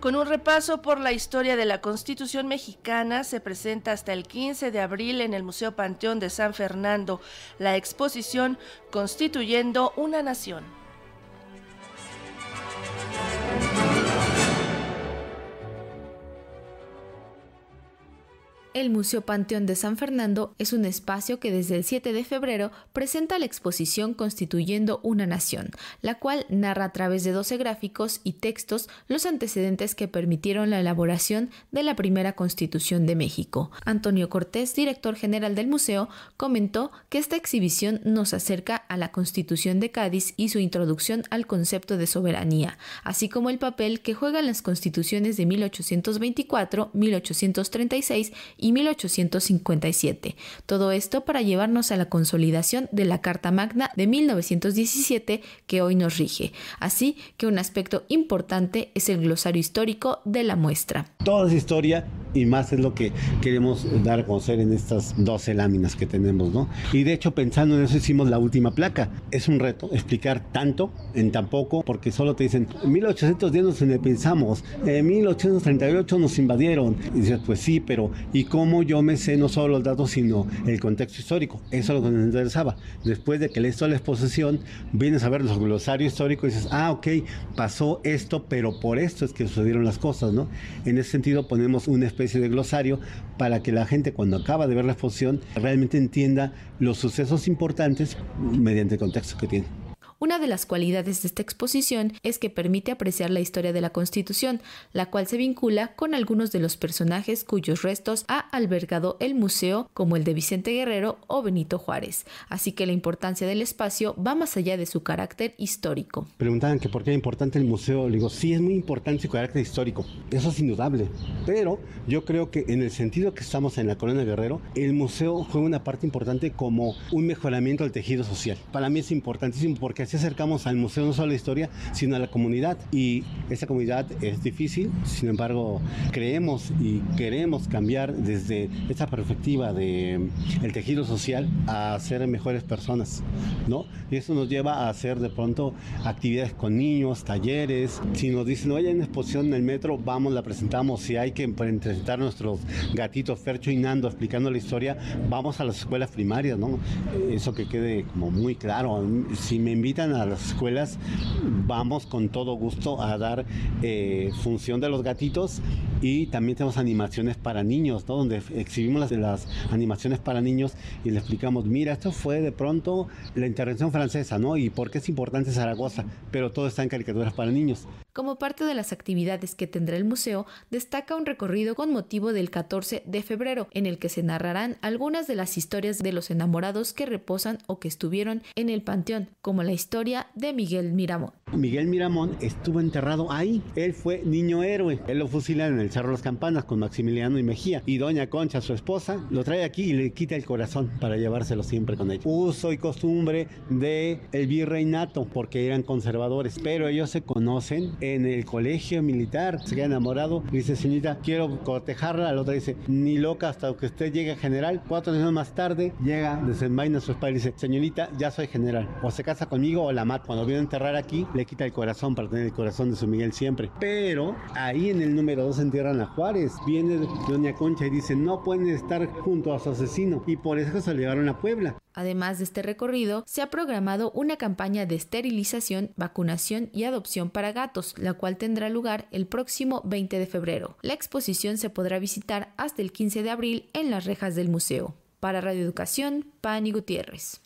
Con un repaso por la historia de la Constitución mexicana, se presenta hasta el 15 de abril en el Museo Panteón de San Fernando la exposición Constituyendo una Nación. El Museo Panteón de San Fernando es un espacio que desde el 7 de febrero presenta la exposición Constituyendo una Nación, la cual narra a través de 12 gráficos y textos los antecedentes que permitieron la elaboración de la primera Constitución de México. Antonio Cortés, director general del museo, comentó que esta exhibición nos acerca a la Constitución de Cádiz y su introducción al concepto de soberanía, así como el papel que juegan las constituciones de 1824, 1836 y 1857. Todo esto para llevarnos a la consolidación de la Carta Magna de 1917 que hoy nos rige. Así que un aspecto importante es el glosario histórico de la muestra. Toda esa historia y más es lo que queremos dar a conocer en estas 12 láminas que tenemos, ¿no? Y de hecho pensando en eso hicimos la última placa. Es un reto explicar tanto en tan poco porque solo te dicen en 1810 nos pensamos, en 1838 nos invadieron. Y dices, pues sí, pero ¿y cómo yo me sé no solo los datos sino el contexto histórico? Eso es lo que nos interesaba. Después de que lees toda la exposición, vienes a ver los glosarios históricos y dices, ah, ok, pasó esto, pero por esto es que sucedieron las cosas, ¿no? En ese sentido ponemos una especie de glosario para que la gente cuando acaba de ver la exposición realmente entienda los sucesos importantes mediante el contexto que tiene. Una de las cualidades de esta exposición es que permite apreciar la historia de la Constitución, la cual se vincula con algunos de los personajes cuyos restos ha albergado el museo, como el de Vicente Guerrero o Benito Juárez. Así que la importancia del espacio va más allá de su carácter histórico. Preguntaban que por qué es importante el museo. Le digo, sí, es muy importante su carácter histórico. Eso es indudable. Pero yo creo que en el sentido que estamos en la Colonia Guerrero, el museo juega una parte importante como un mejoramiento del tejido social. Para mí es importantísimo porque así acercamos al museo no solo a la historia, sino a la comunidad. Y esa comunidad es difícil, sin embargo, creemos y queremos cambiar desde esta perspectiva de el tejido social a ser mejores personas, ¿no? Y eso nos lleva a hacer de pronto actividades con niños, talleres. Si nos dicen, oye, hay una exposición en el metro, vamos, la presentamos. Si hay que presentar nuestros gatitos Fercho y Nando explicando la historia, vamos a las escuelas primarias, ¿no? Eso que quede como muy claro. Si me invitan a las escuelas, vamos con todo gusto a dar eh, función de los gatitos y también tenemos animaciones para niños, donde exhibimos las, las animaciones para niños y le explicamos, mira, esto fue de pronto la intervención francesa, ¿no? Y por qué es importante Zaragoza, pero todo está en caricaturas para niños. Como parte de las actividades que tendrá el museo, destaca un recorrido con motivo del 14 de febrero, en el que se narrarán algunas de las historias de los enamorados que reposan o que estuvieron en el panteón, como la historia de Miguel Miramón. Miguel Miramón estuvo enterrado ahí. Él fue niño héroe. Él lo fusilan en el Cerro las Campanas con Maximiliano y Mejía. Y doña Concha, su esposa, lo trae aquí y le quita el corazón para llevárselo siempre con ella. Uso y costumbre de el virreinato, porque eran conservadores. Pero ellos se conocen en el colegio militar, se queda enamorado, dice, señorita, quiero cortejarla, la otra dice, ni loca hasta que usted llegue general, cuatro años más tarde, llega, desenvaina a su espalda y dice, señorita, ya soy general, o se casa conmigo o la mata. Cuando viene a enterrar aquí, le quita el corazón para tener el corazón de su Miguel siempre. Pero ahí en el número dos entierran a Juárez, viene doña Concha y dice, no pueden estar junto a su asesino, y por eso se lo llevaron a Puebla. Además de este recorrido, se ha programado una campaña de esterilización, vacunación y adopción para gatos, la cual tendrá lugar el próximo 20 de febrero. La exposición se podrá visitar hasta el 15 de abril en las rejas del museo. Para Radio Educación, Pani Gutiérrez.